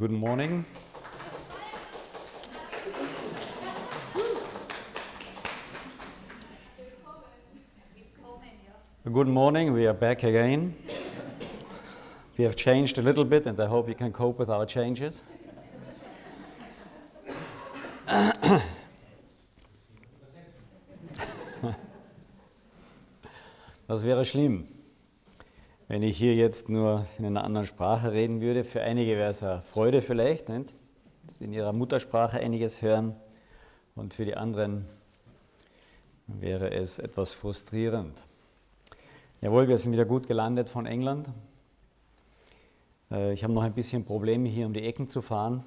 Good morning. Good morning, we are back again. We have changed a little bit and I hope you can cope with our changes. Das wäre schlimm, wenn ich hier jetzt nur in einer anderen Sprache reden würde. Für einige wäre es eine Freude vielleicht, nicht? dass in ihrer Muttersprache einiges hören. Und für die anderen wäre es etwas frustrierend. Jawohl, wir sind wieder gut gelandet von England. Äh, ich habe noch ein bisschen Probleme hier um die Ecken zu fahren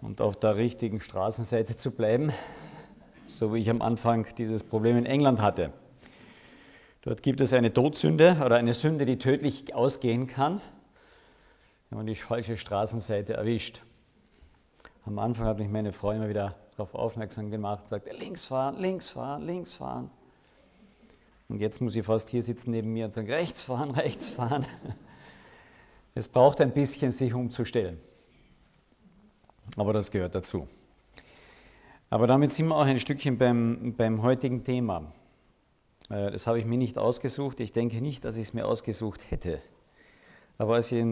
und auf der richtigen Straßenseite zu bleiben, so wie ich am Anfang dieses Problem in England hatte. Dort gibt es eine Todsünde oder eine Sünde, die tödlich ausgehen kann, wenn man die falsche Straßenseite erwischt. Am Anfang hat mich meine Frau immer wieder darauf aufmerksam gemacht, sagte links fahren, links fahren, links fahren. Und jetzt muss ich fast hier sitzen neben mir und sagen, rechts fahren, rechts fahren. Es braucht ein bisschen, sich umzustellen. Aber das gehört dazu. Aber damit sind wir auch ein Stückchen beim, beim heutigen Thema. Äh, das habe ich mir nicht ausgesucht. Ich denke nicht, dass ich es mir ausgesucht hätte. Aber als ich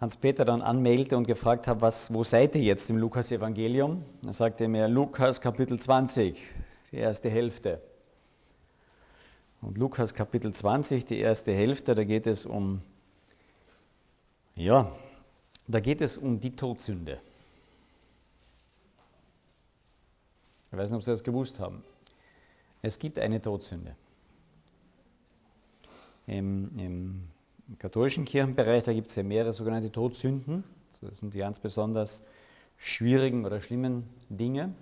Hans-Peter dann anmeldete und gefragt habe, was, wo seid ihr jetzt im Lukas-Evangelium, dann sagte er mir Lukas Kapitel 20, die erste Hälfte. Und Lukas Kapitel 20, die erste Hälfte, da geht es um, ja, da geht es um die Todsünde. Ich weiß nicht, ob Sie das gewusst haben. Es gibt eine Todsünde. Im, im katholischen Kirchenbereich, da gibt es ja mehrere sogenannte Todsünden. Das sind die ganz besonders schwierigen oder schlimmen Dinge.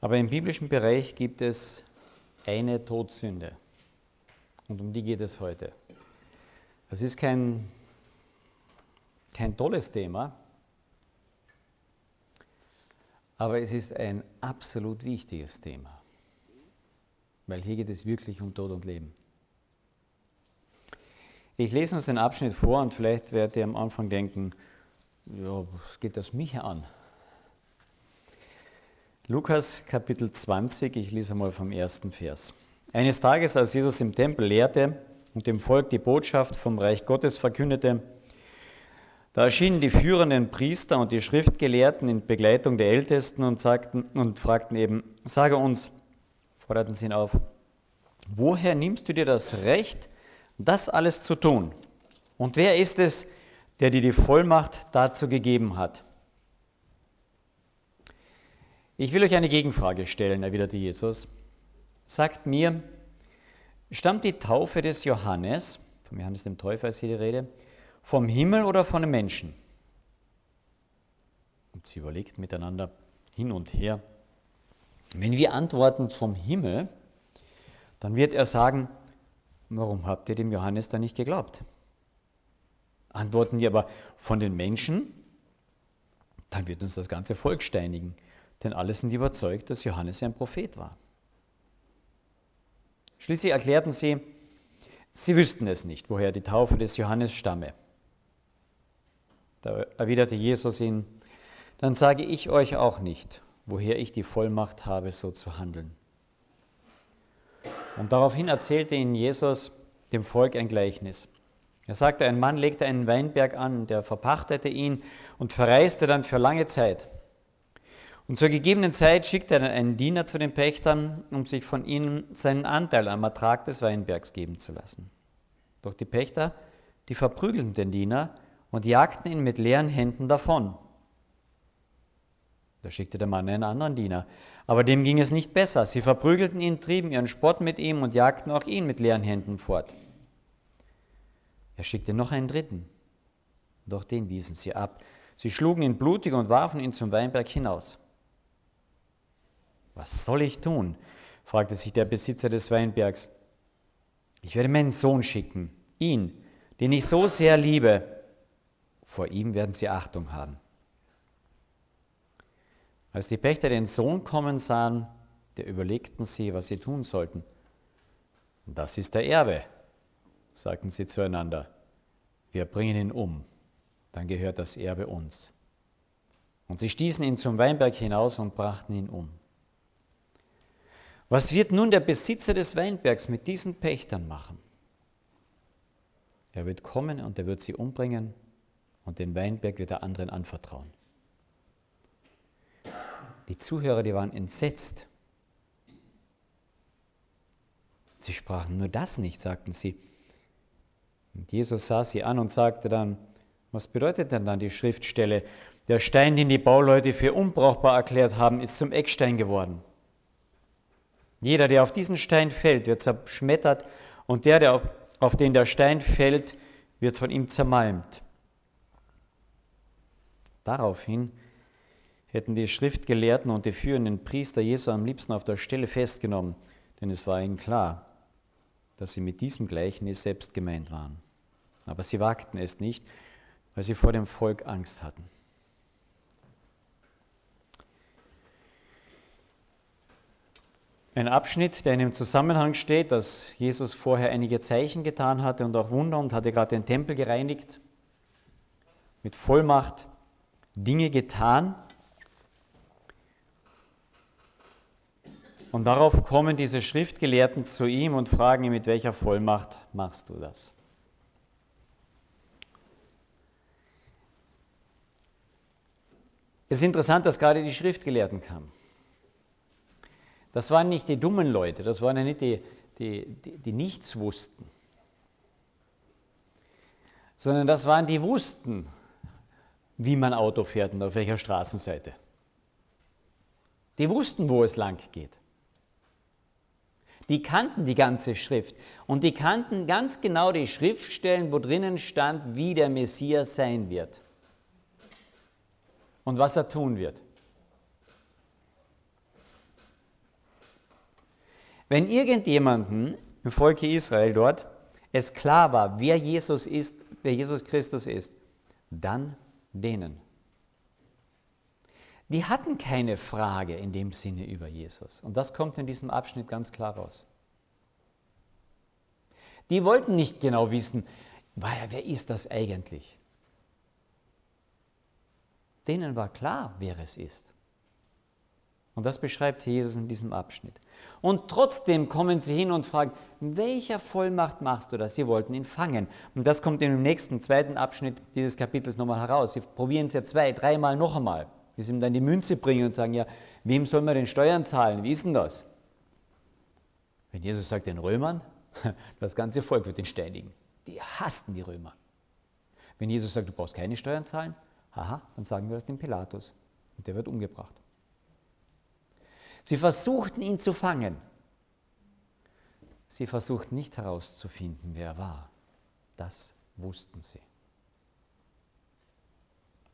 Aber im biblischen Bereich gibt es eine Todsünde. Und um die geht es heute. Das ist kein, kein tolles Thema, aber es ist ein absolut wichtiges Thema. Weil hier geht es wirklich um Tod und Leben. Ich lese uns den Abschnitt vor und vielleicht werdet ihr am Anfang denken, ja, was geht das mich an? Lukas Kapitel 20, ich lese mal vom ersten Vers. Eines Tages, als Jesus im Tempel lehrte und dem Volk die Botschaft vom Reich Gottes verkündete, da erschienen die führenden Priester und die Schriftgelehrten in Begleitung der Ältesten und, sagten, und fragten eben, sage uns, forderten sie ihn auf, woher nimmst du dir das Recht, das alles zu tun? Und wer ist es, der dir die Vollmacht dazu gegeben hat? Ich will euch eine Gegenfrage stellen, erwiderte Jesus. Sagt mir, stammt die Taufe des Johannes, vom Johannes dem Täufer ist hier die Rede, vom Himmel oder von den Menschen? Und sie überlegt miteinander hin und her. Wenn wir antworten vom Himmel, dann wird er sagen, warum habt ihr dem Johannes da nicht geglaubt? Antworten wir aber von den Menschen, dann wird uns das ganze Volk steinigen denn alle sind überzeugt, dass Johannes ein Prophet war. Schließlich erklärten sie, sie wüssten es nicht, woher die Taufe des Johannes stamme. Da erwiderte Jesus ihnen, dann sage ich euch auch nicht, woher ich die Vollmacht habe, so zu handeln. Und daraufhin erzählte ihnen Jesus dem Volk ein Gleichnis. Er sagte, ein Mann legte einen Weinberg an, der verpachtete ihn und verreiste dann für lange Zeit. Und zur gegebenen Zeit schickte er einen Diener zu den Pächtern, um sich von ihnen seinen Anteil am Ertrag des Weinbergs geben zu lassen. Doch die Pächter, die verprügelten den Diener und jagten ihn mit leeren Händen davon. Da schickte der Mann einen anderen Diener. Aber dem ging es nicht besser. Sie verprügelten ihn, trieben ihren Spott mit ihm und jagten auch ihn mit leeren Händen fort. Er schickte noch einen dritten. Doch den wiesen sie ab. Sie schlugen ihn blutig und warfen ihn zum Weinberg hinaus. Was soll ich tun? fragte sich der Besitzer des Weinbergs. Ich werde meinen Sohn schicken, ihn, den ich so sehr liebe. Vor ihm werden sie Achtung haben. Als die Pächter den Sohn kommen sahen, da überlegten sie, was sie tun sollten. Das ist der Erbe, sagten sie zueinander. wir bringen ihn um, dann gehört das Erbe uns. Und sie stießen ihn zum Weinberg hinaus und brachten ihn um. Was wird nun der Besitzer des Weinbergs mit diesen Pächtern machen? Er wird kommen und er wird sie umbringen und den Weinberg wird er anderen anvertrauen. Die Zuhörer, die waren entsetzt. Sie sprachen nur das nicht, sagten sie. Und Jesus sah sie an und sagte dann, was bedeutet denn dann die Schriftstelle? Der Stein, den die Bauleute für unbrauchbar erklärt haben, ist zum Eckstein geworden. Jeder, der auf diesen Stein fällt, wird zerschmettert und der, der auf, auf den der Stein fällt, wird von ihm zermalmt. Daraufhin hätten die Schriftgelehrten und die führenden Priester Jesu am liebsten auf der Stelle festgenommen, denn es war ihnen klar, dass sie mit diesem Gleichnis selbst gemeint waren. Aber sie wagten es nicht, weil sie vor dem Volk Angst hatten. Ein Abschnitt, der in dem Zusammenhang steht, dass Jesus vorher einige Zeichen getan hatte und auch Wunder und hatte gerade den Tempel gereinigt, mit Vollmacht Dinge getan. Und darauf kommen diese Schriftgelehrten zu ihm und fragen ihn, mit welcher Vollmacht machst du das? Es ist interessant, dass gerade die Schriftgelehrten kamen. Das waren nicht die dummen Leute, das waren ja nicht die, die, die, die nichts wussten, sondern das waren die wussten, wie man Auto fährt und auf welcher Straßenseite. Die wussten, wo es lang geht. Die kannten die ganze Schrift und die kannten ganz genau die Schriftstellen, wo drinnen stand, wie der Messias sein wird und was er tun wird. Wenn irgendjemanden im Volke Israel dort es klar war, wer Jesus ist, wer Jesus Christus ist, dann denen. Die hatten keine Frage in dem Sinne über Jesus. Und das kommt in diesem Abschnitt ganz klar raus. Die wollten nicht genau wissen, wer ist das eigentlich? Denen war klar, wer es ist. Und das beschreibt Jesus in diesem Abschnitt. Und trotzdem kommen sie hin und fragen, welcher Vollmacht machst du das? Sie wollten ihn fangen. Und das kommt im nächsten, zweiten Abschnitt dieses Kapitels nochmal heraus. Sie probieren es ja zwei, dreimal noch einmal, bis sie ihm dann die Münze bringen und sagen, ja, wem soll man denn Steuern zahlen? Wie ist denn das? Wenn Jesus sagt, den Römern, das ganze Volk wird ihn steinigen. Die hassten die Römer. Wenn Jesus sagt, du brauchst keine Steuern zahlen, aha, dann sagen wir das dem Pilatus. Und der wird umgebracht. Sie versuchten ihn zu fangen. Sie versuchten nicht herauszufinden, wer er war. Das wussten sie.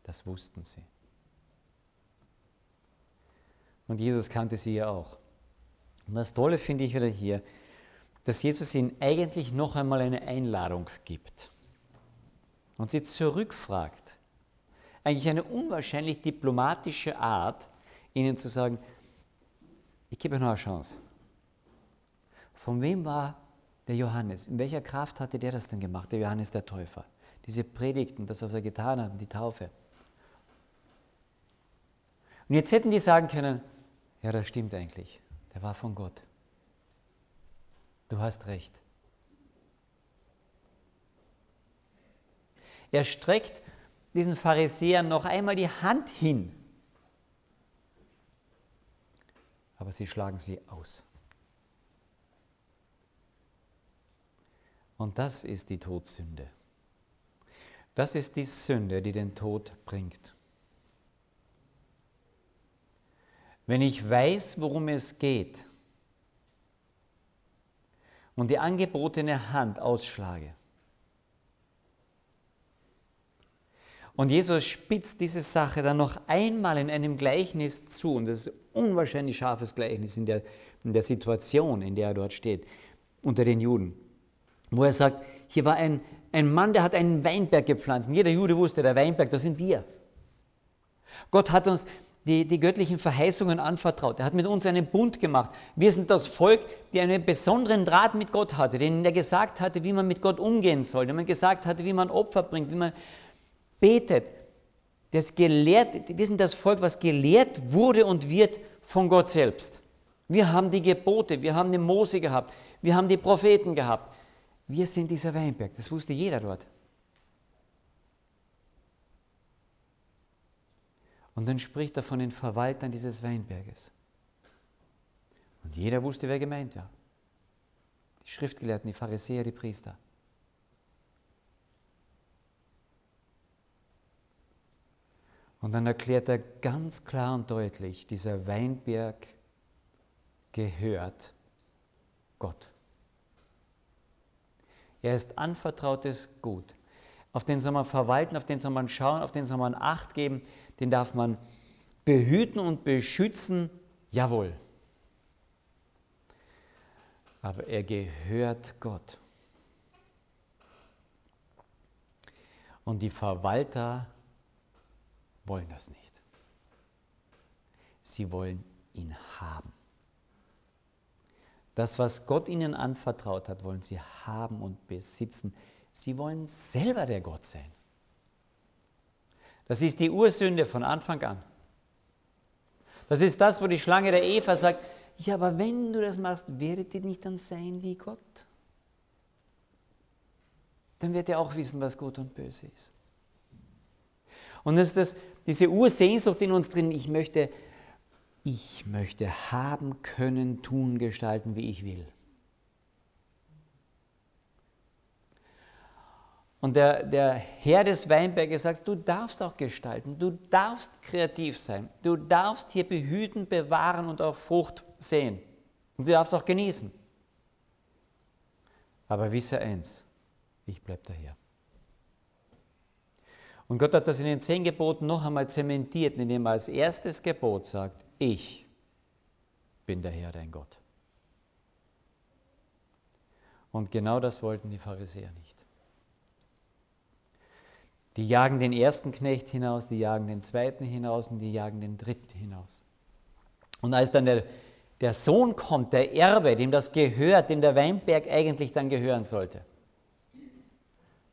Das wussten sie. Und Jesus kannte sie ja auch. Und das Tolle finde ich wieder hier, dass Jesus ihnen eigentlich noch einmal eine Einladung gibt und sie zurückfragt. Eigentlich eine unwahrscheinlich diplomatische Art, ihnen zu sagen, ich gebe euch noch eine Chance. Von wem war der Johannes? In welcher Kraft hatte der das denn gemacht, der Johannes der Täufer? Diese Predigten, das, was er getan hat, die Taufe. Und jetzt hätten die sagen können, ja, das stimmt eigentlich. Der war von Gott. Du hast recht. Er streckt diesen Pharisäern noch einmal die Hand hin aber sie schlagen sie aus. Und das ist die Todsünde. Das ist die Sünde, die den Tod bringt. Wenn ich weiß, worum es geht und die angebotene Hand ausschlage, Und Jesus spitzt diese Sache dann noch einmal in einem Gleichnis zu. Und das ist ein unwahrscheinlich scharfes Gleichnis in der, in der Situation, in der er dort steht, unter den Juden. Wo er sagt, hier war ein, ein Mann, der hat einen Weinberg gepflanzt. Und jeder Jude wusste, der Weinberg, das sind wir. Gott hat uns die, die göttlichen Verheißungen anvertraut. Er hat mit uns einen Bund gemacht. Wir sind das Volk, die einen besonderen Draht mit Gott hatte, denen er gesagt hatte, wie man mit Gott umgehen soll, dem er gesagt hatte, wie man Opfer bringt, wie man betet. Das gelehrt, wir sind das Volk, was gelehrt wurde und wird von Gott selbst. Wir haben die Gebote, wir haben den Mose gehabt, wir haben die Propheten gehabt. Wir sind dieser Weinberg, das wusste jeder dort. Und dann spricht er von den Verwaltern dieses Weinberges. Und jeder wusste, wer gemeint war. Die Schriftgelehrten, die Pharisäer, die Priester. Und dann erklärt er ganz klar und deutlich, dieser Weinberg gehört Gott. Er ist anvertrautes Gut. Auf den soll man verwalten, auf den soll man schauen, auf den soll man Acht geben den darf man behüten und beschützen, jawohl. Aber er gehört Gott. Und die Verwalter wollen das nicht. Sie wollen ihn haben. Das, was Gott ihnen anvertraut hat, wollen sie haben und besitzen. Sie wollen selber der Gott sein. Das ist die Ursünde von Anfang an. Das ist das, wo die Schlange der Eva sagt, ja, aber wenn du das machst, werdet ihr nicht dann sein wie Gott? Dann wird ihr auch wissen, was gut und böse ist. Und das ist das, diese Ursehnsucht in uns drin, ich möchte, ich möchte haben können, tun, gestalten, wie ich will. Und der, der Herr des Weinberges sagt, du darfst auch gestalten, du darfst kreativ sein, du darfst hier behüten, bewahren und auch Frucht sehen. Und du darfst auch genießen. Aber wisse eins, ich bleibe daher. Und Gott hat das in den zehn Geboten noch einmal zementiert, indem er als erstes Gebot sagt, ich bin der Herr, dein Gott. Und genau das wollten die Pharisäer nicht. Die jagen den ersten Knecht hinaus, die jagen den zweiten hinaus und die jagen den dritten hinaus. Und als dann der, der Sohn kommt, der Erbe, dem das gehört, dem der Weinberg eigentlich dann gehören sollte,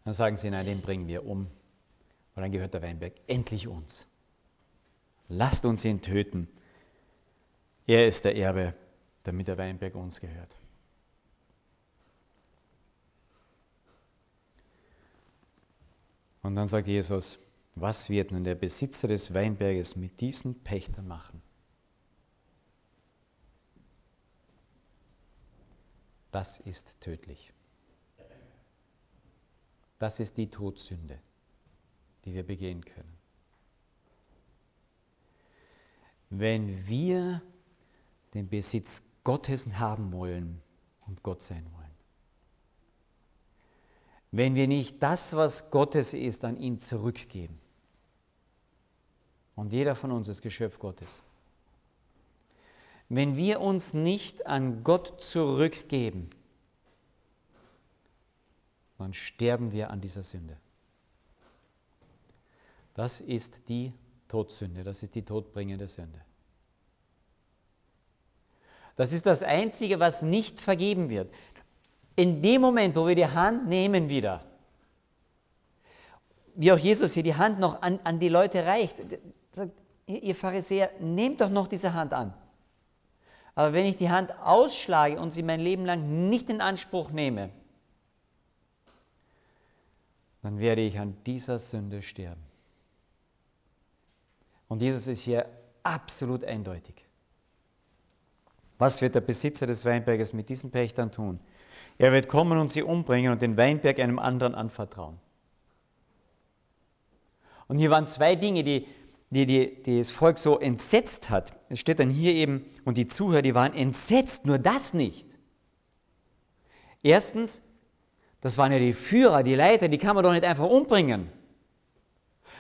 dann sagen sie, nein, den bringen wir um. Und dann gehört der Weinberg endlich uns. Lasst uns ihn töten. Er ist der Erbe, damit der Weinberg uns gehört. Und dann sagt Jesus, was wird nun der Besitzer des Weinberges mit diesen Pächtern machen? Das ist tödlich. Das ist die Todsünde, die wir begehen können. Wenn wir den Besitz Gottes haben wollen und Gott sein wollen, wenn wir nicht das, was Gottes ist, an ihn zurückgeben. Und jeder von uns ist Geschöpf Gottes. Wenn wir uns nicht an Gott zurückgeben, dann sterben wir an dieser Sünde. Das ist die Todsünde, das ist die todbringende Sünde. Das ist das Einzige, was nicht vergeben wird in dem Moment, wo wir die Hand nehmen wieder, wie auch Jesus hier die Hand noch an, an die Leute reicht, sagt, ihr Pharisäer, nehmt doch noch diese Hand an. Aber wenn ich die Hand ausschlage und sie mein Leben lang nicht in Anspruch nehme, dann werde ich an dieser Sünde sterben. Und Jesus ist hier absolut eindeutig. Was wird der Besitzer des Weinberges mit diesen Pächtern tun? Er wird kommen und sie umbringen und den Weinberg einem anderen anvertrauen. Und hier waren zwei Dinge, die, die, die, die das Volk so entsetzt hat. Es steht dann hier eben, und die Zuhörer, die waren entsetzt, nur das nicht. Erstens, das waren ja die Führer, die Leiter, die kann man doch nicht einfach umbringen.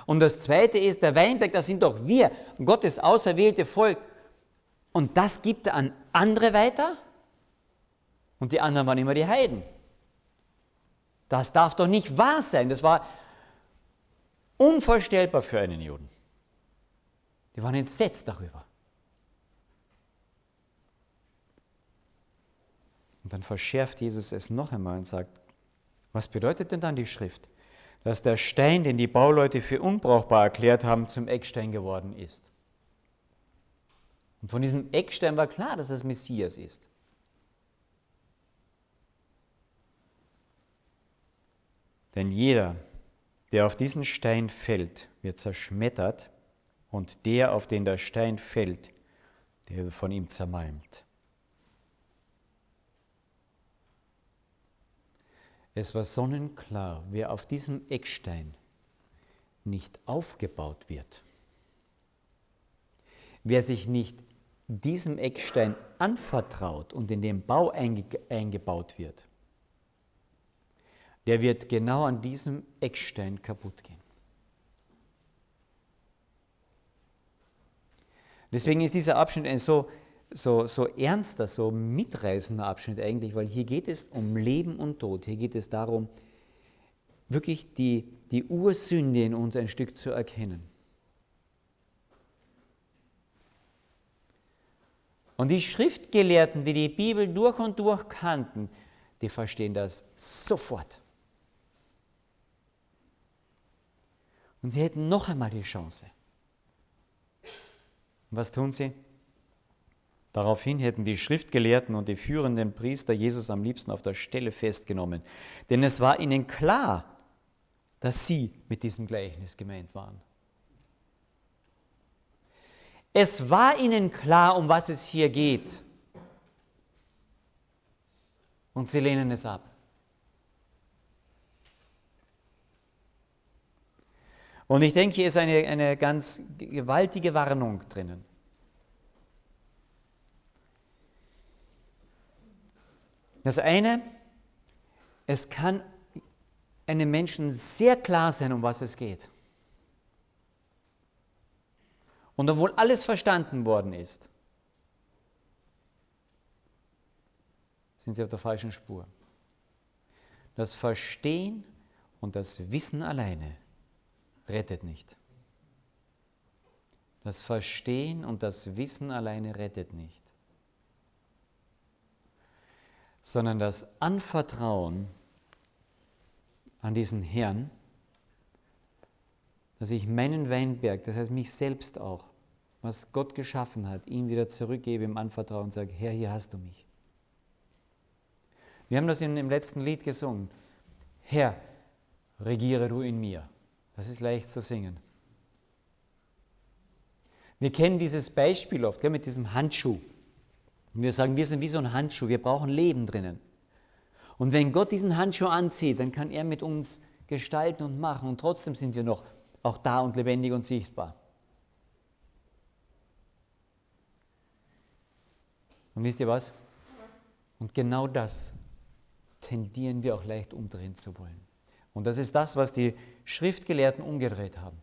Und das zweite ist, der Weinberg, das sind doch wir, Gottes auserwählte Volk. Und das gibt er an andere weiter? Und die anderen waren immer die Heiden. Das darf doch nicht wahr sein. Das war unvorstellbar für einen Juden. Die waren entsetzt darüber. Und dann verschärft Jesus es noch einmal und sagt, was bedeutet denn dann die Schrift? Dass der Stein, den die Bauleute für unbrauchbar erklärt haben, zum Eckstein geworden ist. Und von diesem Eckstein war klar, dass es Messias ist. Denn jeder, der auf diesen Stein fällt, wird zerschmettert, und der, auf den der Stein fällt, der wird von ihm zermalmt. Es war sonnenklar, wer auf diesem Eckstein nicht aufgebaut wird, wer sich nicht diesem Eckstein anvertraut und in den Bau einge eingebaut wird, der wird genau an diesem Eckstein kaputt gehen. Deswegen ist dieser Abschnitt ein so, so, so ernster, so mitreißender Abschnitt eigentlich, weil hier geht es um Leben und Tod. Hier geht es darum, wirklich die, die Ursünde in uns ein Stück zu erkennen. Und die Schriftgelehrten, die die Bibel durch und durch kannten, die verstehen das sofort. Und sie hätten noch einmal die Chance. Und was tun sie? Daraufhin hätten die Schriftgelehrten und die führenden Priester Jesus am liebsten auf der Stelle festgenommen, denn es war ihnen klar, dass sie mit diesem Gleichnis gemeint waren. Es war ihnen klar, um was es hier geht. Und sie lehnen es ab. Und ich denke, hier ist eine, eine ganz gewaltige Warnung drinnen. Das eine, es kann einem Menschen sehr klar sein, um was es geht. Und obwohl alles verstanden worden ist, sind sie auf der falschen Spur. Das Verstehen und das Wissen alleine rettet nicht. Das Verstehen und das Wissen alleine rettet nicht, sondern das Anvertrauen an diesen Herrn, dass ich meinen Weinberg, das heißt mich selbst auch, was Gott geschaffen hat, ihm wieder zurückgebe im Anvertrauen und sage, Herr, hier hast du mich. Wir haben das in, im letzten Lied gesungen. Herr, regiere du in mir. Das ist leicht zu singen. Wir kennen dieses Beispiel oft gell, mit diesem Handschuh. Und wir sagen, wir sind wie so ein Handschuh, wir brauchen Leben drinnen. Und wenn Gott diesen Handschuh anzieht, dann kann er mit uns gestalten und machen und trotzdem sind wir noch auch da und lebendig und sichtbar. Und wisst ihr was? Und genau das tendieren wir auch leicht umdrehen zu wollen. Und das ist das, was die Schriftgelehrten umgedreht haben.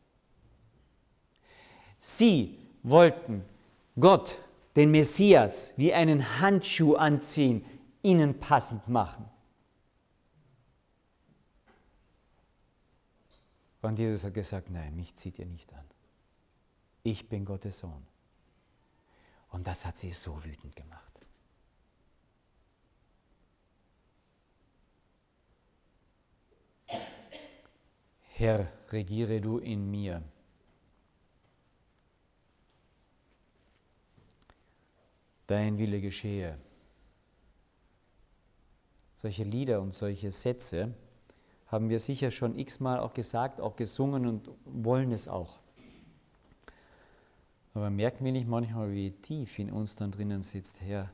Sie wollten Gott, den Messias, wie einen Handschuh anziehen, ihnen passend machen. Und Jesus hat gesagt, nein, mich zieht ihr nicht an. Ich bin Gottes Sohn. Und das hat sie so wütend gemacht. Herr, regiere du in mir. Dein Wille geschehe. Solche Lieder und solche Sätze haben wir sicher schon x-mal auch gesagt, auch gesungen und wollen es auch. Aber merken wir nicht manchmal, wie tief in uns dann drinnen sitzt, Herr,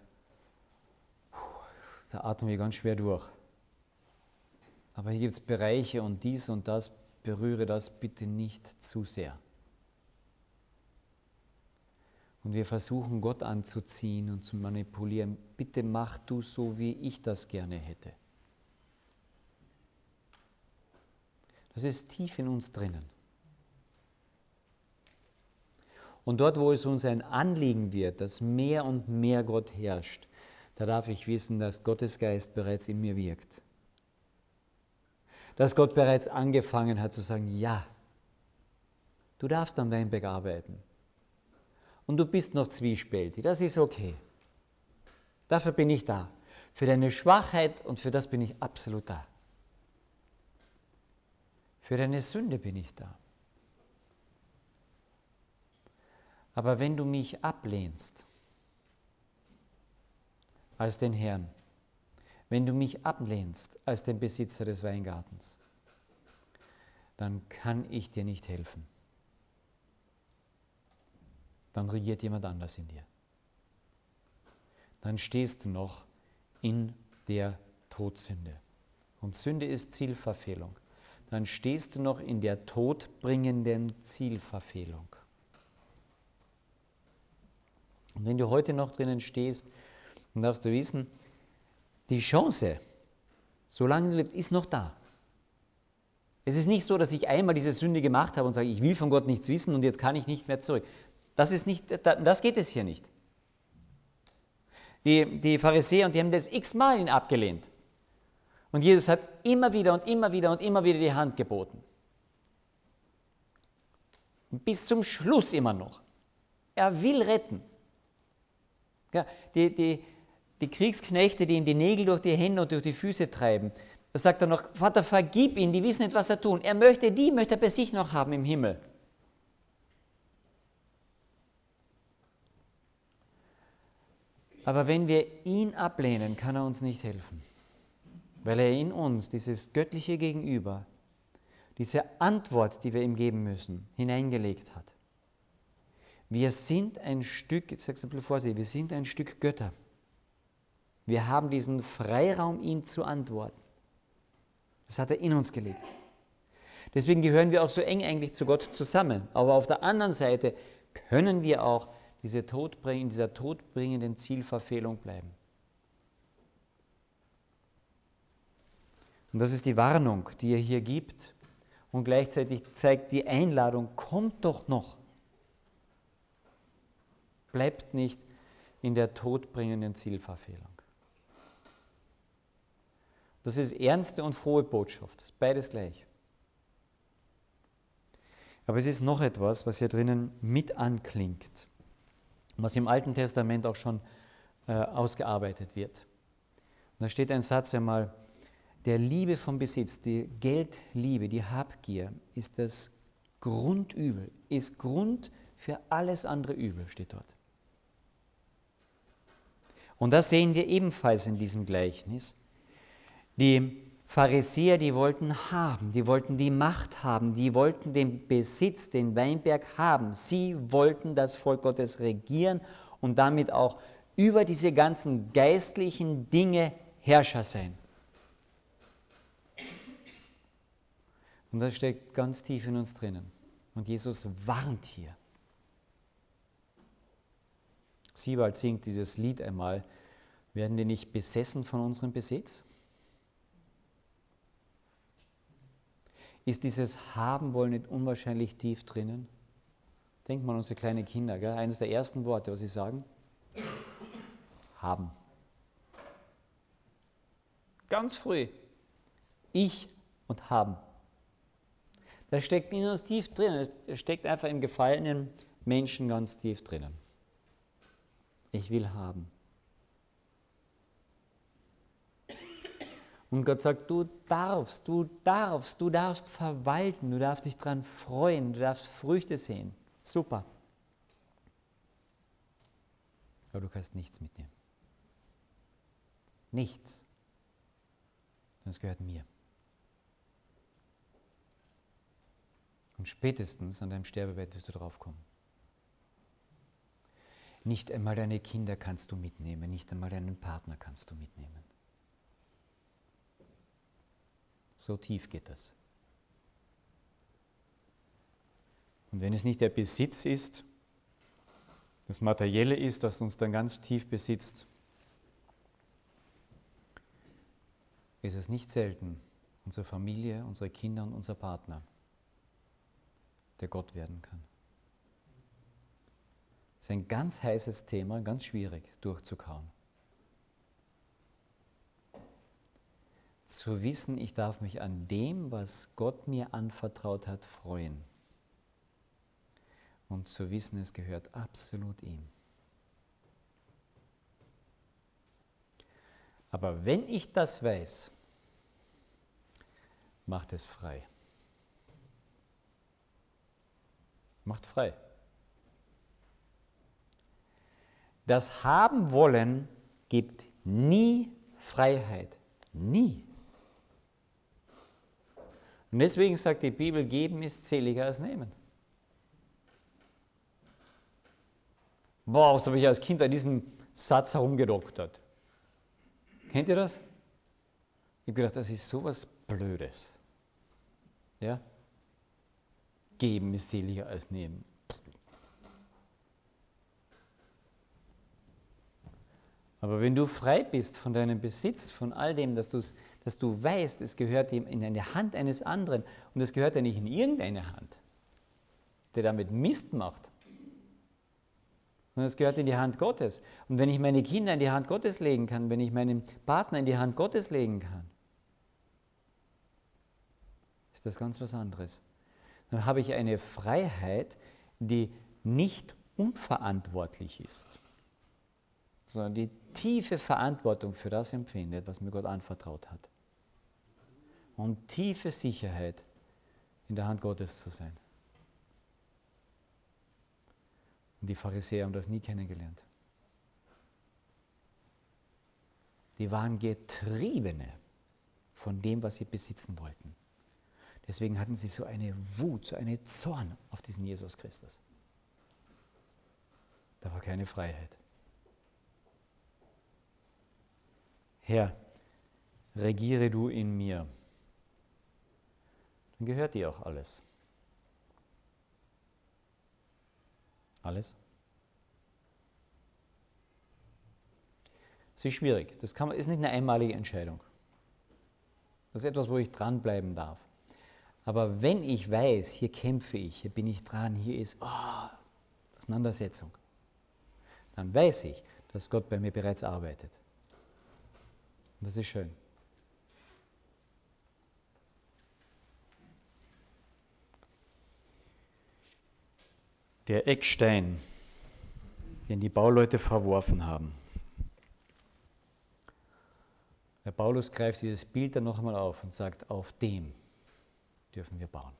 da atmen wir ganz schwer durch. Aber hier gibt es Bereiche und dies und das berühre das bitte nicht zu sehr. Und wir versuchen Gott anzuziehen und zu manipulieren. Bitte mach du so, wie ich das gerne hätte. Das ist tief in uns drinnen. Und dort, wo es uns ein Anliegen wird, dass mehr und mehr Gott herrscht, da darf ich wissen, dass Gottes Geist bereits in mir wirkt dass Gott bereits angefangen hat zu sagen, ja, du darfst am Weinberg arbeiten. Und du bist noch zwiespältig. Das ist okay. Dafür bin ich da. Für deine Schwachheit und für das bin ich absolut da. Für deine Sünde bin ich da. Aber wenn du mich ablehnst als den Herrn, wenn du mich ablehnst als den Besitzer des Weingartens, dann kann ich dir nicht helfen. Dann regiert jemand anders in dir. Dann stehst du noch in der Todsünde. Und Sünde ist Zielverfehlung. Dann stehst du noch in der todbringenden Zielverfehlung. Und wenn du heute noch drinnen stehst, dann darfst du wissen, die Chance, solange du lebst, ist noch da. Es ist nicht so, dass ich einmal diese Sünde gemacht habe und sage, ich will von Gott nichts wissen und jetzt kann ich nicht mehr zurück. Das, ist nicht, das geht es hier nicht. Die, die Pharisäer, und die haben das x-mal ihn abgelehnt. Und Jesus hat immer wieder und immer wieder und immer wieder die Hand geboten. Bis zum Schluss immer noch. Er will retten. Ja, die, die, die Kriegsknechte, die ihm die Nägel durch die Hände und durch die Füße treiben, da sagt er noch, Vater, vergib ihn, die wissen nicht, was er tun. Er möchte die, möchte er bei sich noch haben im Himmel. Aber wenn wir ihn ablehnen, kann er uns nicht helfen, weil er in uns dieses göttliche Gegenüber, diese Antwort, die wir ihm geben müssen, hineingelegt hat. Wir sind ein Stück, ich sage es ein bisschen vorsichtig, wir sind ein Stück Götter. Wir haben diesen Freiraum, ihm zu antworten. Das hat er in uns gelegt. Deswegen gehören wir auch so eng eigentlich zu Gott zusammen. Aber auf der anderen Seite können wir auch diese Todbring, in dieser todbringenden Zielverfehlung bleiben. Und das ist die Warnung, die er hier gibt. Und gleichzeitig zeigt die Einladung, kommt doch noch. Bleibt nicht in der todbringenden Zielverfehlung. Das ist ernste und frohe Botschaft. Ist beides gleich. Aber es ist noch etwas, was hier drinnen mit anklingt was im Alten Testament auch schon äh, ausgearbeitet wird. Da steht ein Satz einmal, der Liebe vom Besitz, die Geldliebe, die Habgier ist das Grundübel, ist Grund für alles andere Übel, steht dort. Und das sehen wir ebenfalls in diesem Gleichnis. Die Pharisäer, die wollten haben, die wollten die Macht haben, die wollten den Besitz, den Weinberg haben. Sie wollten das Volk Gottes regieren und damit auch über diese ganzen geistlichen Dinge Herrscher sein. Und das steckt ganz tief in uns drinnen. Und Jesus warnt hier. Siebald singt dieses Lied einmal, werden wir nicht besessen von unserem Besitz? Ist dieses Haben wollen nicht unwahrscheinlich tief drinnen? Denkt mal an unsere kleinen Kinder, gell? eines der ersten Worte, was sie sagen? Haben. Ganz früh. Ich und haben. Das steckt in uns tief drinnen. Das steckt einfach im gefallenen Menschen ganz tief drinnen. Ich will haben. Und Gott sagt, du darfst, du darfst, du darfst verwalten, du darfst dich daran freuen, du darfst Früchte sehen. Super. Aber du kannst nichts mitnehmen. Nichts. Das gehört mir. Und spätestens an deinem Sterbebett wirst du draufkommen. Nicht einmal deine Kinder kannst du mitnehmen, nicht einmal deinen Partner kannst du mitnehmen. So tief geht das. Und wenn es nicht der Besitz ist, das Materielle ist, das uns dann ganz tief besitzt, ist es nicht selten unsere Familie, unsere Kinder und unser Partner, der Gott werden kann. Das ist ein ganz heißes Thema, ganz schwierig durchzukauen. Zu wissen, ich darf mich an dem, was Gott mir anvertraut hat, freuen. und zu wissen, es gehört absolut ihm. Aber wenn ich das weiß, macht es frei. Macht frei. Das Haben wollen gibt nie Freiheit. Nie. Und deswegen sagt die Bibel, geben ist seliger als nehmen. Boah, was habe ich als Kind an diesem Satz herumgedoktert. Kennt ihr das? Ich habe gedacht, das ist sowas Blödes. Ja? Geben ist seliger als nehmen. Aber wenn du frei bist von deinem Besitz, von all dem, dass, dass du weißt, es gehört in eine Hand eines anderen und es gehört ja nicht in irgendeine Hand, der damit Mist macht, sondern es gehört in die Hand Gottes. Und wenn ich meine Kinder in die Hand Gottes legen kann, wenn ich meinen Partner in die Hand Gottes legen kann, ist das ganz was anderes. Dann habe ich eine Freiheit, die nicht unverantwortlich ist sondern die tiefe Verantwortung für das empfindet, was mir Gott anvertraut hat. Und tiefe Sicherheit, in der Hand Gottes zu sein. Und die Pharisäer haben das nie kennengelernt. Die waren Getriebene von dem, was sie besitzen wollten. Deswegen hatten sie so eine Wut, so eine Zorn auf diesen Jesus Christus. Da war keine Freiheit. Herr, regiere du in mir. Dann gehört dir auch alles. Alles? Das ist schwierig. Das kann, ist nicht eine einmalige Entscheidung. Das ist etwas, wo ich dranbleiben darf. Aber wenn ich weiß, hier kämpfe ich, hier bin ich dran, hier ist oh, Auseinandersetzung, dann weiß ich, dass Gott bei mir bereits arbeitet. Und das ist schön. Der Eckstein, den die Bauleute verworfen haben. Der Paulus greift dieses Bild dann noch einmal auf und sagt, auf dem dürfen wir bauen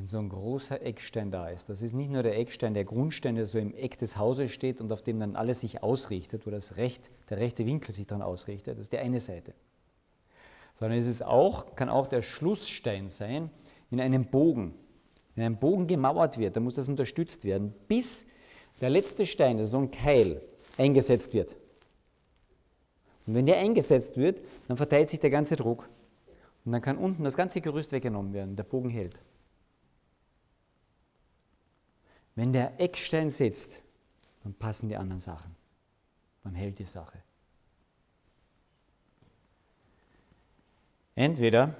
wenn so ein großer Eckstein da ist. Das ist nicht nur der Eckstein, der Grundstein, der so im Eck des Hauses steht und auf dem dann alles sich ausrichtet, wo das Recht, der rechte Winkel sich dann ausrichtet. Das ist die eine Seite. Sondern es ist auch, kann auch der Schlussstein sein in einem Bogen. Wenn ein Bogen gemauert wird, dann muss das unterstützt werden, bis der letzte Stein, das ist so ein Keil, eingesetzt wird. Und wenn der eingesetzt wird, dann verteilt sich der ganze Druck. Und dann kann unten das ganze Gerüst weggenommen werden. Der Bogen hält. Wenn der Eckstein sitzt, dann passen die anderen Sachen. Dann hält die Sache. Entweder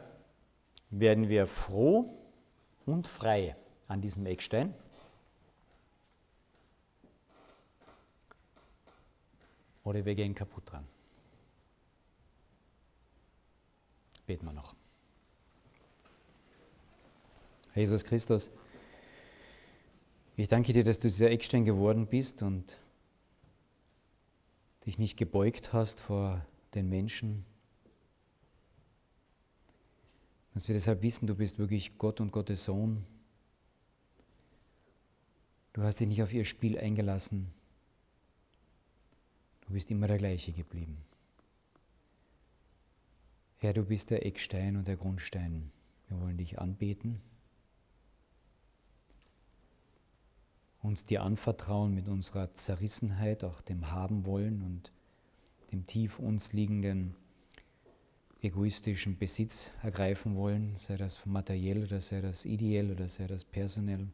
werden wir froh und frei an diesem Eckstein. Oder wir gehen kaputt dran. Beten wir noch. Jesus Christus, ich danke dir, dass du dieser Eckstein geworden bist und dich nicht gebeugt hast vor den Menschen. Dass wir deshalb wissen, du bist wirklich Gott und Gottes Sohn. Du hast dich nicht auf ihr Spiel eingelassen. Du bist immer der gleiche geblieben. Herr, du bist der Eckstein und der Grundstein. Wir wollen dich anbeten. uns dir anvertrauen mit unserer Zerrissenheit, auch dem Haben wollen und dem tief uns liegenden egoistischen Besitz ergreifen wollen, sei das materiell oder sei das ideell oder sei das personell.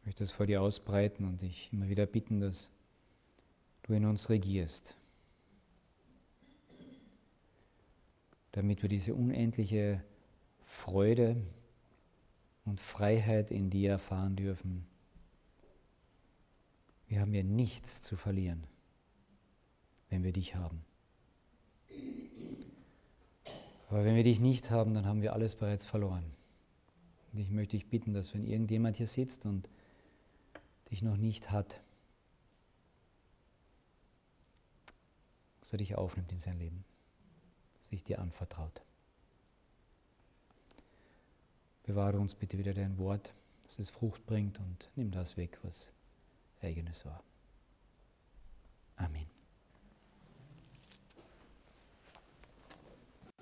Ich möchte das vor dir ausbreiten und dich immer wieder bitten, dass du in uns regierst, damit wir diese unendliche Freude, und Freiheit in dir erfahren dürfen. Wir haben ja nichts zu verlieren, wenn wir dich haben. Aber wenn wir dich nicht haben, dann haben wir alles bereits verloren. Und ich möchte dich bitten, dass wenn irgendjemand hier sitzt und dich noch nicht hat, dass er dich aufnimmt in sein Leben, sich dir anvertraut. Bewahre uns bitte wieder dein Wort, dass es Frucht bringt und nimm das weg, was eigenes war.